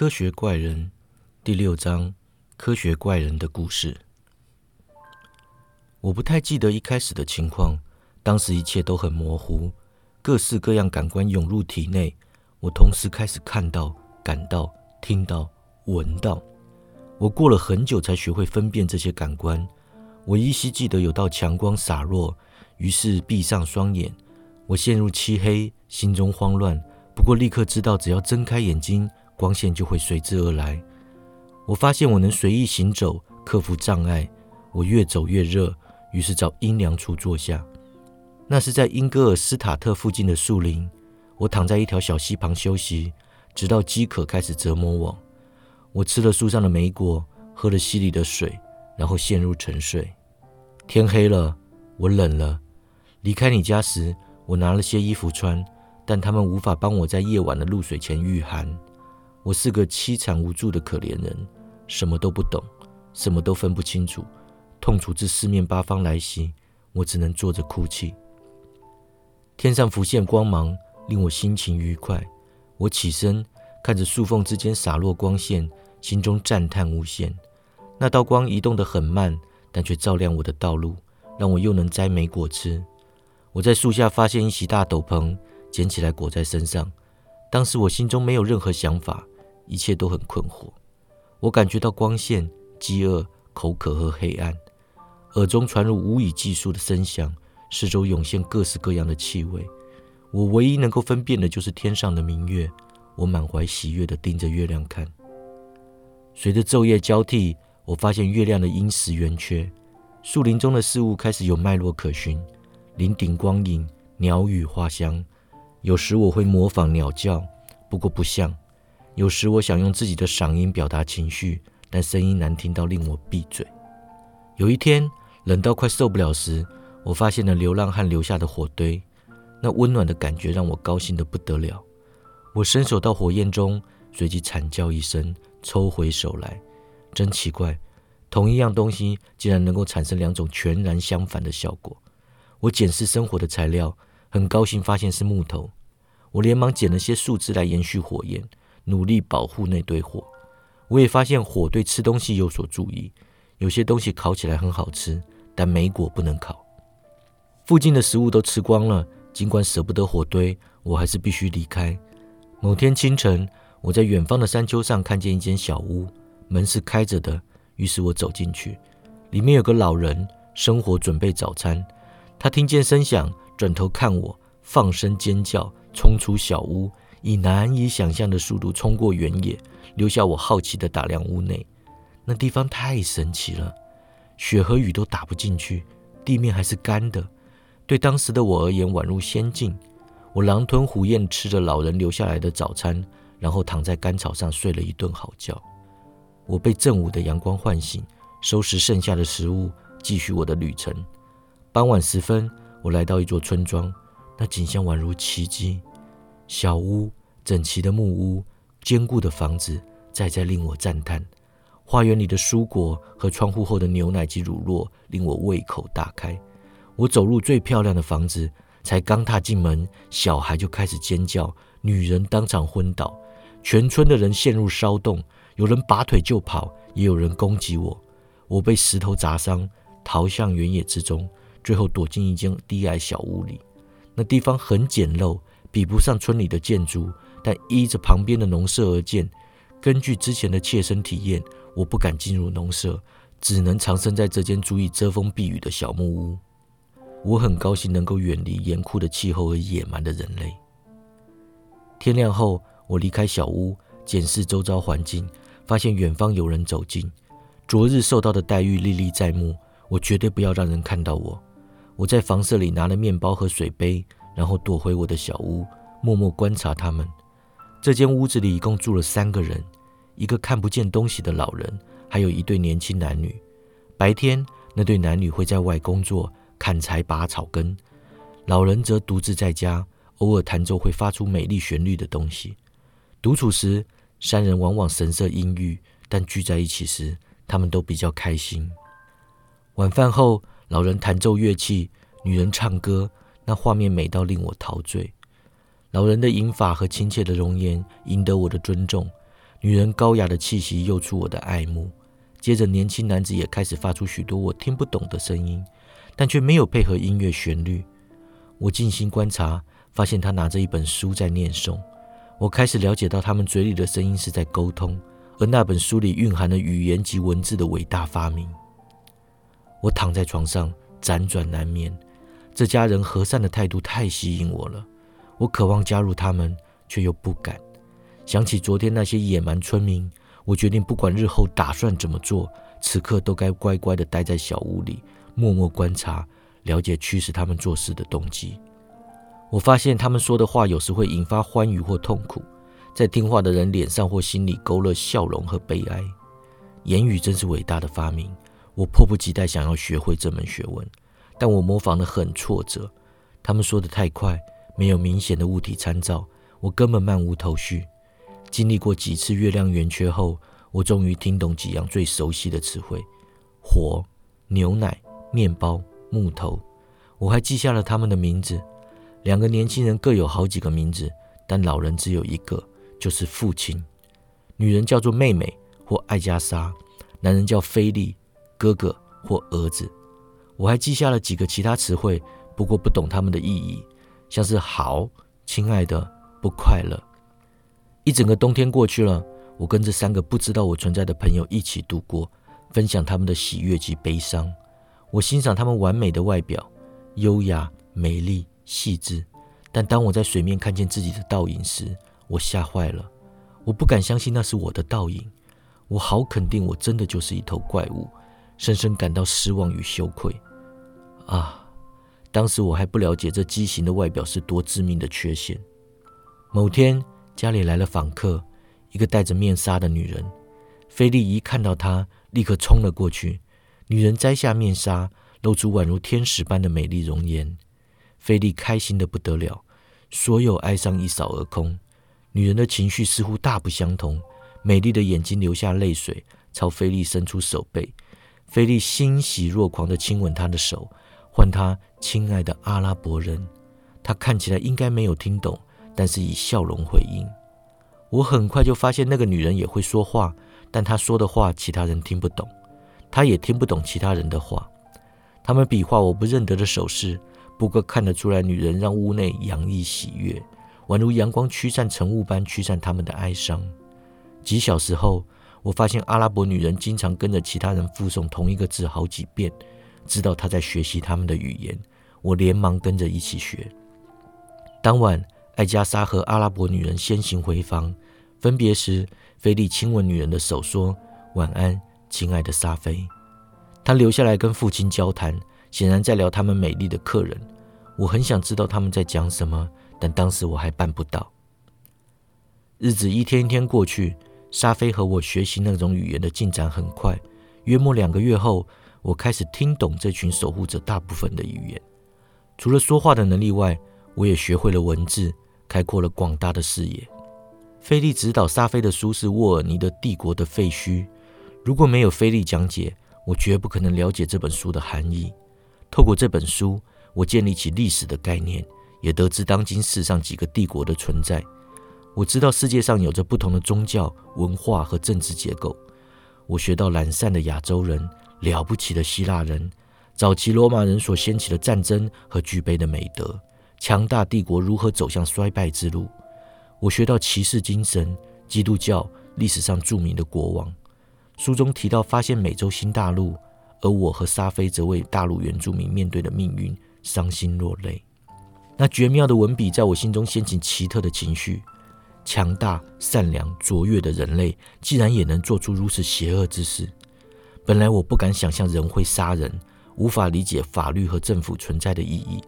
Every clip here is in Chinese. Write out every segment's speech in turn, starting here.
科学怪人第六章：科学怪人的故事。我不太记得一开始的情况，当时一切都很模糊，各式各样感官涌入体内，我同时开始看到、感到、听到、闻到。我过了很久才学会分辨这些感官。我依稀记得有道强光洒落，于是闭上双眼。我陷入漆黑，心中慌乱。不过立刻知道，只要睁开眼睛，光线就会随之而来。我发现我能随意行走，克服障碍。我越走越热。于是找阴凉处坐下，那是在英格尔斯塔特附近的树林。我躺在一条小溪旁休息，直到饥渴开始折磨我。我吃了树上的莓果，喝了溪里的水，然后陷入沉睡。天黑了，我冷了。离开你家时，我拿了些衣服穿，但他们无法帮我在夜晚的露水前御寒。我是个凄惨无助的可怜人，什么都不懂，什么都分不清楚。痛楚自四面八方来袭，我只能坐着哭泣。天上浮现光芒，令我心情愉快。我起身，看着树缝之间洒落光线，心中赞叹无限。那道光移动得很慢，但却照亮我的道路，让我又能摘莓果吃。我在树下发现一袭大斗篷，捡起来裹在身上。当时我心中没有任何想法，一切都很困惑。我感觉到光线、饥饿、口渴和黑暗。耳中传入无以计数的声响，四周涌现各式各样的气味。我唯一能够分辨的就是天上的明月。我满怀喜悦地盯着月亮看。随着昼夜交替，我发现月亮的阴实圆缺。树林中的事物开始有脉络可循，林顶光影，鸟语花香。有时我会模仿鸟叫，不过不像。有时我想用自己的嗓音表达情绪，但声音难听到令我闭嘴。有一天。冷到快受不了时，我发现了流浪汉留下的火堆，那温暖的感觉让我高兴得不得了。我伸手到火焰中，随即惨叫一声，抽回手来。真奇怪，同一样东西竟然能够产生两种全然相反的效果。我检视生火的材料，很高兴发现是木头。我连忙捡了些树枝来延续火焰，努力保护那堆火。我也发现火对吃东西有所注意。有些东西烤起来很好吃，但莓果不能烤。附近的食物都吃光了，尽管舍不得火堆，我还是必须离开。某天清晨，我在远方的山丘上看见一间小屋，门是开着的，于是我走进去。里面有个老人生火准备早餐。他听见声响，转头看我，放声尖叫，冲出小屋，以难以想象的速度冲过原野，留下我好奇地打量屋内。那地方太神奇了，雪和雨都打不进去，地面还是干的。对当时的我而言，宛如仙境。我狼吞虎咽吃着老人留下来的早餐，然后躺在干草上睡了一顿好觉。我被正午的阳光唤醒，收拾剩下的食物，继续我的旅程。傍晚时分，我来到一座村庄，那景象宛如奇迹：小屋、整齐的木屋、坚固的房子，再再令我赞叹。花园里的蔬果和窗户后的牛奶及乳酪令我胃口大开。我走入最漂亮的房子，才刚踏进门，小孩就开始尖叫，女人当场昏倒，全村的人陷入骚动，有人拔腿就跑，也有人攻击我。我被石头砸伤，逃向原野之中，最后躲进一间低矮小屋里。那地方很简陋，比不上村里的建筑，但依着旁边的农舍而建。根据之前的切身体验。我不敢进入农舍，只能藏身在这间足以遮风避雨的小木屋。我很高兴能够远离严酷的气候和野蛮的人类。天亮后，我离开小屋，检视周遭环境，发现远方有人走近。昨日受到的待遇历历在目，我绝对不要让人看到我。我在房舍里拿了面包和水杯，然后躲回我的小屋，默默观察他们。这间屋子里一共住了三个人。一个看不见东西的老人，还有一对年轻男女。白天，那对男女会在外工作，砍柴、拔草根；老人则独自在家，偶尔弹奏会发出美丽旋律的东西。独处时，三人往往神色阴郁，但聚在一起时，他们都比较开心。晚饭后，老人弹奏乐器，女人唱歌，那画面美到令我陶醉。老人的银发和亲切的容颜赢得我的尊重。女人高雅的气息诱出我的爱慕。接着，年轻男子也开始发出许多我听不懂的声音，但却没有配合音乐旋律。我静心观察，发现他拿着一本书在念诵。我开始了解到，他们嘴里的声音是在沟通，而那本书里蕴含了语言及文字的伟大发明。我躺在床上辗转难眠，这家人和善的态度太吸引我了。我渴望加入他们，却又不敢。想起昨天那些野蛮村民。我决定，不管日后打算怎么做，此刻都该乖乖地待在小屋里，默默观察，了解驱使他们做事的动机。我发现他们说的话有时会引发欢愉或痛苦，在听话的人脸上或心里勾勒笑容和悲哀。言语真是伟大的发明，我迫不及待想要学会这门学问，但我模仿得很挫折。他们说的太快，没有明显的物体参照，我根本漫无头绪。经历过几次月亮圆缺后，我终于听懂几样最熟悉的词汇：火、牛奶、面包、木头。我还记下了他们的名字。两个年轻人各有好几个名字，但老人只有一个，就是父亲。女人叫做妹妹或艾加莎，男人叫菲利，哥哥或儿子。我还记下了几个其他词汇，不过不懂他们的意义，像是好、亲爱的、不快乐。一整个冬天过去了，我跟这三个不知道我存在的朋友一起度过，分享他们的喜悦及悲伤。我欣赏他们完美的外表，优雅、美丽、细致。但当我在水面看见自己的倒影时，我吓坏了。我不敢相信那是我的倒影。我好肯定我真的就是一头怪物，深深感到失望与羞愧。啊，当时我还不了解这畸形的外表是多致命的缺陷。某天。家里来了访客，一个戴着面纱的女人。菲利一看到她，立刻冲了过去。女人摘下面纱，露出宛如天使般的美丽容颜。菲利开心的不得了，所有哀伤一扫而空。女人的情绪似乎大不相同，美丽的眼睛流下泪水，朝菲利伸出手背。菲利欣喜若狂的亲吻她的手，唤她亲爱的阿拉伯人。她看起来应该没有听懂。但是以笑容回应。我很快就发现那个女人也会说话，但她说的话其他人听不懂，她也听不懂其他人的话。他们比划我不认得的手势，不过看得出来，女人让屋内洋溢喜悦，宛如阳光驱散晨雾般驱散他们的哀伤。几小时后，我发现阿拉伯女人经常跟着其他人附送同一个字好几遍，知道她在学习他们的语言。我连忙跟着一起学。当晚。艾加莎和阿拉伯女人先行回房，分别时，菲利亲吻女人的手，说：“晚安，亲爱的沙菲。”他留下来跟父亲交谈，显然在聊他们美丽的客人。我很想知道他们在讲什么，但当时我还办不到。日子一天一天过去，沙菲和我学习那种语言的进展很快。约莫两个月后，我开始听懂这群守护者大部分的语言，除了说话的能力外，我也学会了文字。开阔了广大的视野。菲利指导沙菲的书是沃尔尼的《帝国的废墟》。如果没有菲利讲解，我绝不可能了解这本书的含义。透过这本书，我建立起历史的概念，也得知当今世上几个帝国的存在。我知道世界上有着不同的宗教、文化和政治结构。我学到懒散的亚洲人、了不起的希腊人、早期罗马人所掀起的战争和具备的美德。强大帝国如何走向衰败之路？我学到骑士精神，基督教历史上著名的国王。书中提到发现美洲新大陆，而我和沙菲则为大陆原住民面对的命运伤心落泪。那绝妙的文笔在我心中掀起奇特的情绪。强大、善良、卓越的人类，竟然也能做出如此邪恶之事。本来我不敢想象人会杀人，无法理解法律和政府存在的意义。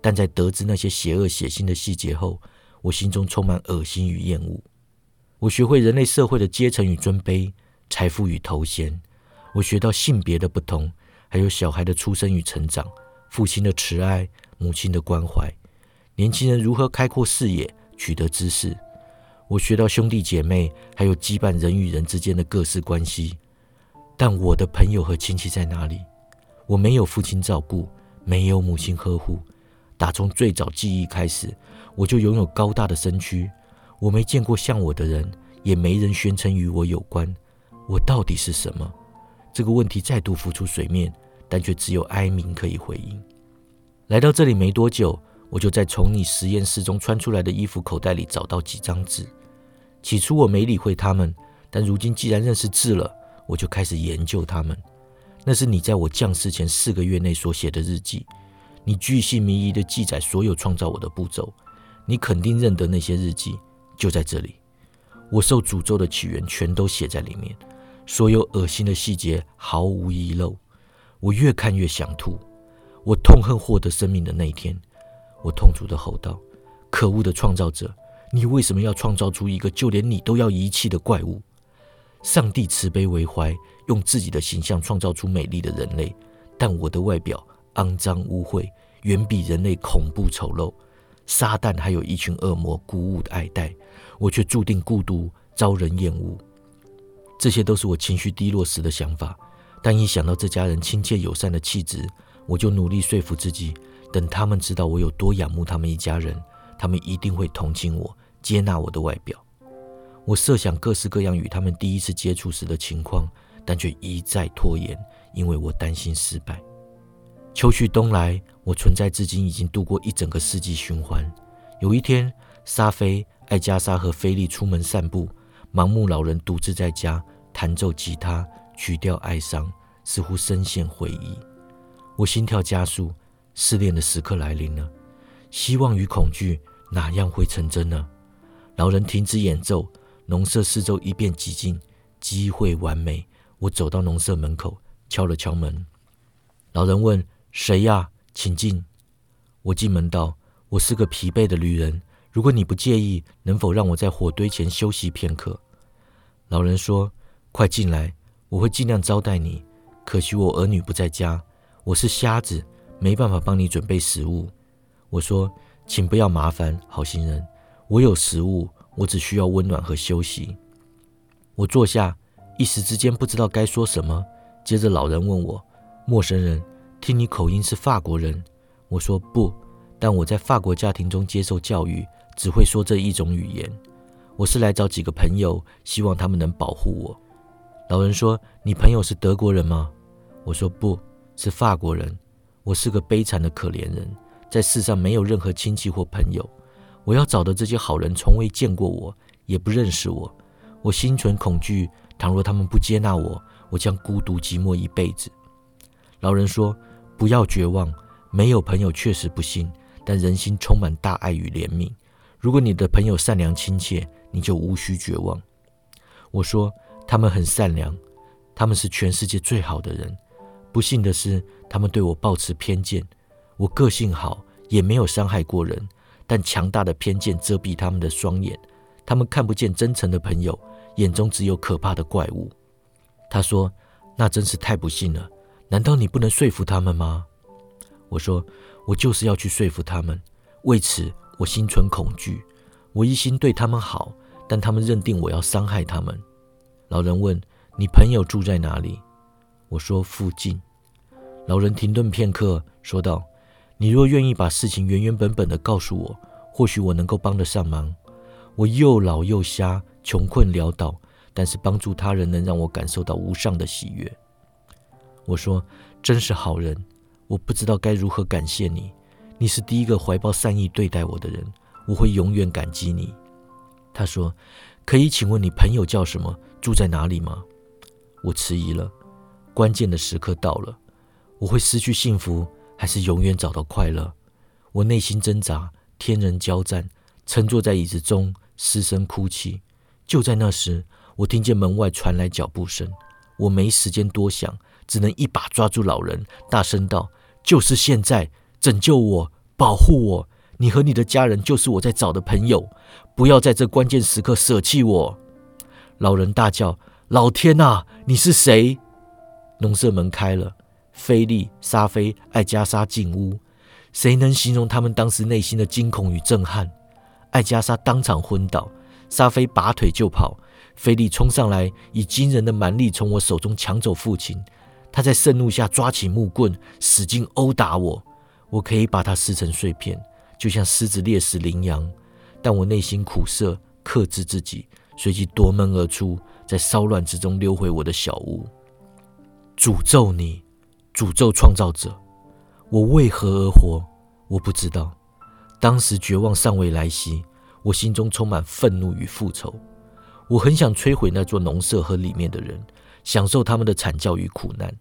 但在得知那些邪恶血腥的细节后，我心中充满恶心与厌恶。我学会人类社会的阶层与尊卑、财富与头衔。我学到性别的不同，还有小孩的出生与成长、父亲的慈爱、母亲的关怀、年轻人如何开阔视野、取得知识。我学到兄弟姐妹，还有羁绊人与人之间的各式关系。但我的朋友和亲戚在哪里？我没有父亲照顾，没有母亲呵护。打从最早记忆开始，我就拥有高大的身躯。我没见过像我的人，也没人宣称与我有关。我到底是什么？这个问题再度浮出水面，但却只有哀鸣可以回应。来到这里没多久，我就在从你实验室中穿出来的衣服口袋里找到几张纸。起初我没理会他们，但如今既然认识字了，我就开始研究他们。那是你在我降世前四个月内所写的日记，你巨细靡遗地记载所有创造我的步骤。你肯定认得那些日记，就在这里。我受诅咒的起源全都写在里面，所有恶心的细节毫无遗漏。我越看越想吐。我痛恨获得生命的那一天。我痛楚地吼道：“可恶的创造者，你为什么要创造出一个就连你都要遗弃的怪物？”上帝慈悲为怀，用自己的形象创造出美丽的人类，但我的外表肮脏污秽，远比人类恐怖丑陋。撒旦还有一群恶魔鼓舞的爱戴，我却注定孤独，遭人厌恶。这些都是我情绪低落时的想法，但一想到这家人亲切友善的气质，我就努力说服自己，等他们知道我有多仰慕他们一家人，他们一定会同情我，接纳我的外表。我设想各式各样与他们第一次接触时的情况，但却一再拖延，因为我担心失败。秋去冬来，我存在至今已经度过一整个世纪循环。有一天，沙菲、艾加莎和菲利出门散步，盲目老人独自在家弹奏吉他，曲调哀伤，似乎深陷回忆。我心跳加速，失恋的时刻来临了。希望与恐惧哪样会成真呢？老人停止演奏。农舍四周一片寂静，机会完美。我走到农舍门口，敲了敲门。老人问：“谁呀？请进。”我进门道：“我是个疲惫的旅人，如果你不介意，能否让我在火堆前休息片刻？”老人说：“快进来，我会尽量招待你。可惜我儿女不在家，我是瞎子，没办法帮你准备食物。”我说：“请不要麻烦，好心人，我有食物。”我只需要温暖和休息。我坐下，一时之间不知道该说什么。接着老人问我：“陌生人，听你口音是法国人？”我说：“不，但我在法国家庭中接受教育，只会说这一种语言。我是来找几个朋友，希望他们能保护我。”老人说：“你朋友是德国人吗？”我说：“不是法国人。我是个悲惨的可怜人，在世上没有任何亲戚或朋友。”我要找的这些好人从未见过我，也不认识我。我心存恐惧，倘若他们不接纳我，我将孤独寂寞一辈子。老人说：“不要绝望，没有朋友确实不幸，但人心充满大爱与怜悯。如果你的朋友善良亲切，你就无需绝望。”我说：“他们很善良，他们是全世界最好的人。不幸的是，他们对我抱持偏见。我个性好，也没有伤害过人。”但强大的偏见遮蔽他们的双眼，他们看不见真诚的朋友，眼中只有可怕的怪物。他说：“那真是太不幸了。难道你不能说服他们吗？”我说：“我就是要去说服他们。为此，我心存恐惧。我一心对他们好，但他们认定我要伤害他们。”老人问：“你朋友住在哪里？”我说：“附近。”老人停顿片刻，说道。你若愿意把事情原原本本的告诉我，或许我能够帮得上忙。我又老又瞎，穷困潦倒，但是帮助他人能让我感受到无上的喜悦。我说：“真是好人，我不知道该如何感谢你。你是第一个怀抱善意对待我的人，我会永远感激你。”他说：“可以请问你朋友叫什么？住在哪里吗？”我迟疑了。关键的时刻到了，我会失去幸福。还是永远找到快乐？我内心挣扎，天人交战，沉坐在椅子中失声哭泣。就在那时，我听见门外传来脚步声。我没时间多想，只能一把抓住老人，大声道：“就是现在，拯救我，保护我！你和你的家人就是我在找的朋友，不要在这关键时刻舍弃我！”老人大叫：“老天啊，你是谁？”农舍门开了。菲利、沙菲、艾加莎进屋，谁能形容他们当时内心的惊恐与震撼？艾加莎当场昏倒，沙菲拔腿就跑，菲利冲上来，以惊人的蛮力从我手中抢走父亲。他在盛怒下抓起木棍，使劲殴打我。我可以把他撕成碎片，就像狮子猎食羚羊，但我内心苦涩，克制自己，随即夺门而出，在骚乱之中溜回我的小屋。诅咒你，诅咒创造者！我为何而活？我不知道。当时绝望尚未来袭，我心中充满愤怒与复仇。我很想摧毁那座农舍和里面的人，享受他们的惨叫与苦难。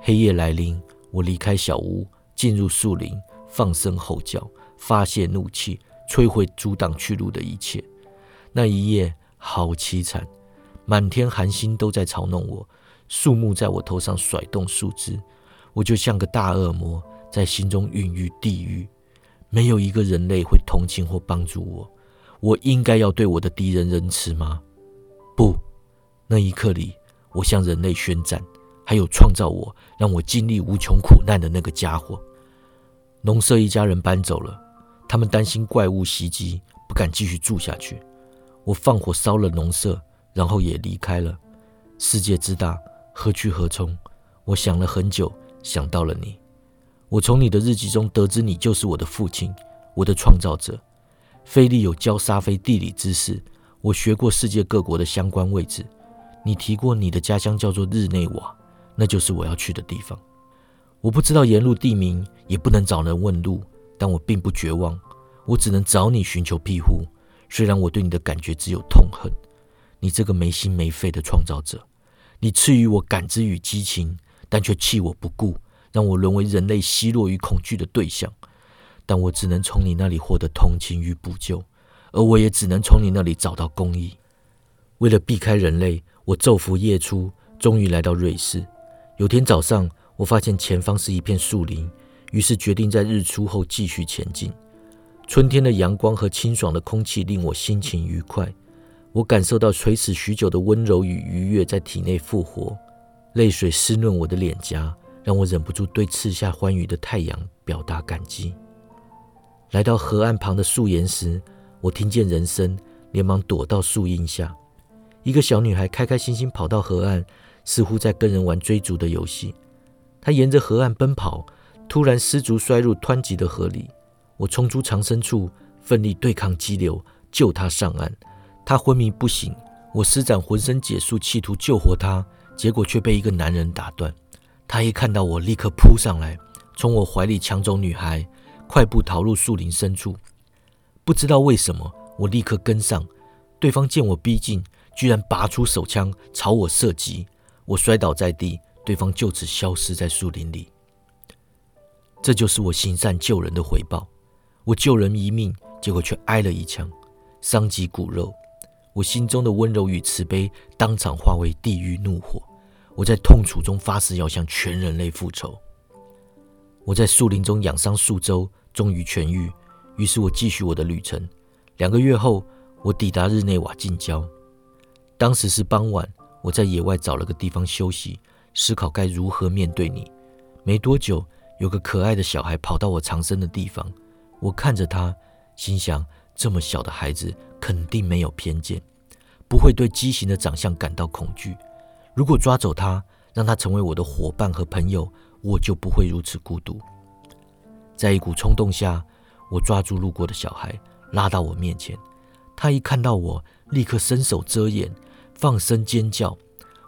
黑夜来临，我离开小屋，进入树林，放声吼叫，发泄怒气，摧毁阻挡去路的一切。那一夜好凄惨，满天寒星都在嘲弄我，树木在我头上甩动树枝，我就像个大恶魔，在心中孕育地狱。没有一个人类会同情或帮助我。我应该要对我的敌人仁慈吗？不，那一刻里，我向人类宣战。还有创造我、让我经历无穷苦难的那个家伙。农舍一家人搬走了，他们担心怪物袭击，不敢继续住下去。我放火烧了农舍，然后也离开了。世界之大，何去何从？我想了很久，想到了你。我从你的日记中得知，你就是我的父亲，我的创造者。菲利有教沙菲地理知识，我学过世界各国的相关位置。你提过你的家乡叫做日内瓦，那就是我要去的地方。我不知道沿路地名，也不能找人问路，但我并不绝望。我只能找你寻求庇护。虽然我对你的感觉只有痛恨，你这个没心没肺的创造者，你赐予我感知与激情，但却弃我不顾，让我沦为人类奚落与恐惧的对象。但我只能从你那里获得同情与补救，而我也只能从你那里找到公义。为了避开人类，我昼伏夜出，终于来到瑞士。有天早上，我发现前方是一片树林，于是决定在日出后继续前进。春天的阳光和清爽的空气令我心情愉快，我感受到垂死许久的温柔与愉悦在体内复活，泪水湿润我的脸颊，让我忍不住对刺下欢愉的太阳表达感激。来到河岸旁的树岩时，我听见人声，连忙躲到树荫下。一个小女孩开开心心跑到河岸，似乎在跟人玩追逐的游戏。她沿着河岸奔跑，突然失足摔入湍急的河里。我冲出藏身处，奋力对抗激流，救她上岸。他昏迷不醒，我施展浑身解数，企图救活他，结果却被一个男人打断。他一看到我，立刻扑上来，从我怀里抢走女孩。快步逃入树林深处，不知道为什么，我立刻跟上。对方见我逼近，居然拔出手枪朝我射击，我摔倒在地，对方就此消失在树林里。这就是我行善救人的回报。我救人一命，结果却挨了一枪，伤及骨肉。我心中的温柔与慈悲当场化为地狱怒火。我在痛楚中发誓要向全人类复仇。我在树林中养伤数周，终于痊愈。于是我继续我的旅程。两个月后，我抵达日内瓦近郊。当时是傍晚，我在野外找了个地方休息，思考该如何面对你。没多久，有个可爱的小孩跑到我藏身的地方。我看着他，心想：这么小的孩子肯定没有偏见，不会对畸形的长相感到恐惧。如果抓走他，让他成为我的伙伴和朋友。我就不会如此孤独。在一股冲动下，我抓住路过的小孩，拉到我面前。他一看到我，立刻伸手遮掩，放声尖叫。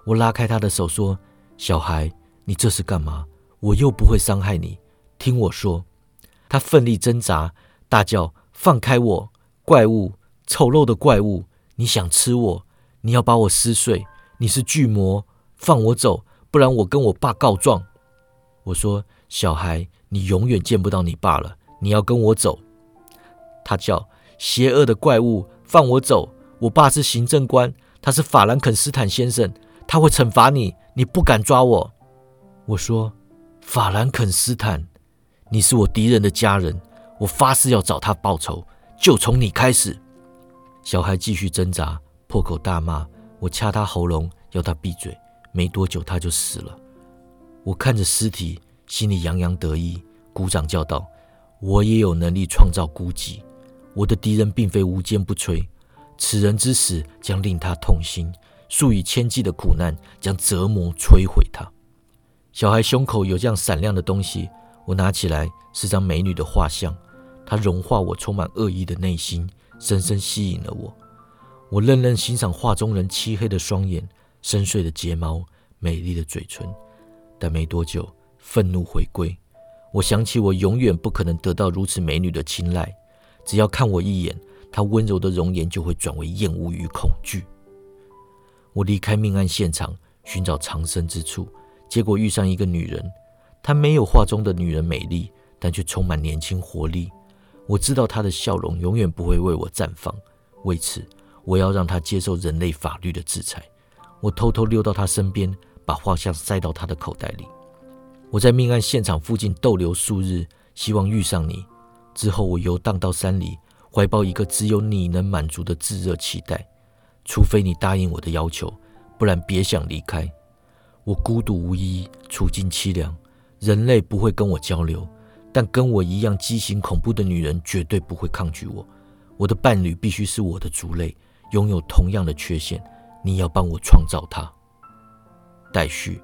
我拉开他的手，说：“小孩，你这是干嘛？我又不会伤害你，听我说。”他奋力挣扎，大叫：“放开我！怪物，丑陋的怪物！你想吃我？你要把我撕碎？你是巨魔！放我走，不然我跟我爸告状！”我说：“小孩，你永远见不到你爸了。你要跟我走。”他叫：“邪恶的怪物，放我走！我爸是行政官，他是法兰肯斯坦先生，他会惩罚你。你不敢抓我。”我说：“法兰肯斯坦，你是我敌人的家人，我发誓要找他报仇，就从你开始。”小孩继续挣扎，破口大骂。我掐他喉咙，要他闭嘴。没多久，他就死了。我看着尸体，心里洋洋得意，鼓掌叫道：“我也有能力创造孤寂。我的敌人并非无坚不摧，此人之死将令他痛心，数以千计的苦难将折磨摧毁他。”小孩胸口有这样闪亮的东西，我拿起来是张美女的画像，它融化我充满恶意的内心，深深吸引了我。我认真欣赏画中人漆黑的双眼、深邃的睫毛、美丽的嘴唇，但没多久，愤怒回归。我想起我永远不可能得到如此美女的青睐，只要看我一眼，她温柔的容颜就会转为厌恶与恐惧。我离开命案现场，寻找藏身之处，结果遇上一个女人。她没有画中的女人美丽，但却充满年轻活力。我知道他的笑容永远不会为我绽放，为此。我要让他接受人类法律的制裁。我偷偷溜到他身边，把画像塞到他的口袋里。我在命案现场附近逗留数日，希望遇上你。之后，我游荡到山里，怀抱一个只有你能满足的炙热期待。除非你答应我的要求，不然别想离开。我孤独无依，处境凄凉。人类不会跟我交流，但跟我一样畸形恐怖的女人绝对不会抗拒我。我的伴侣必须是我的族类。拥有同样的缺陷，你要帮我创造它。待续。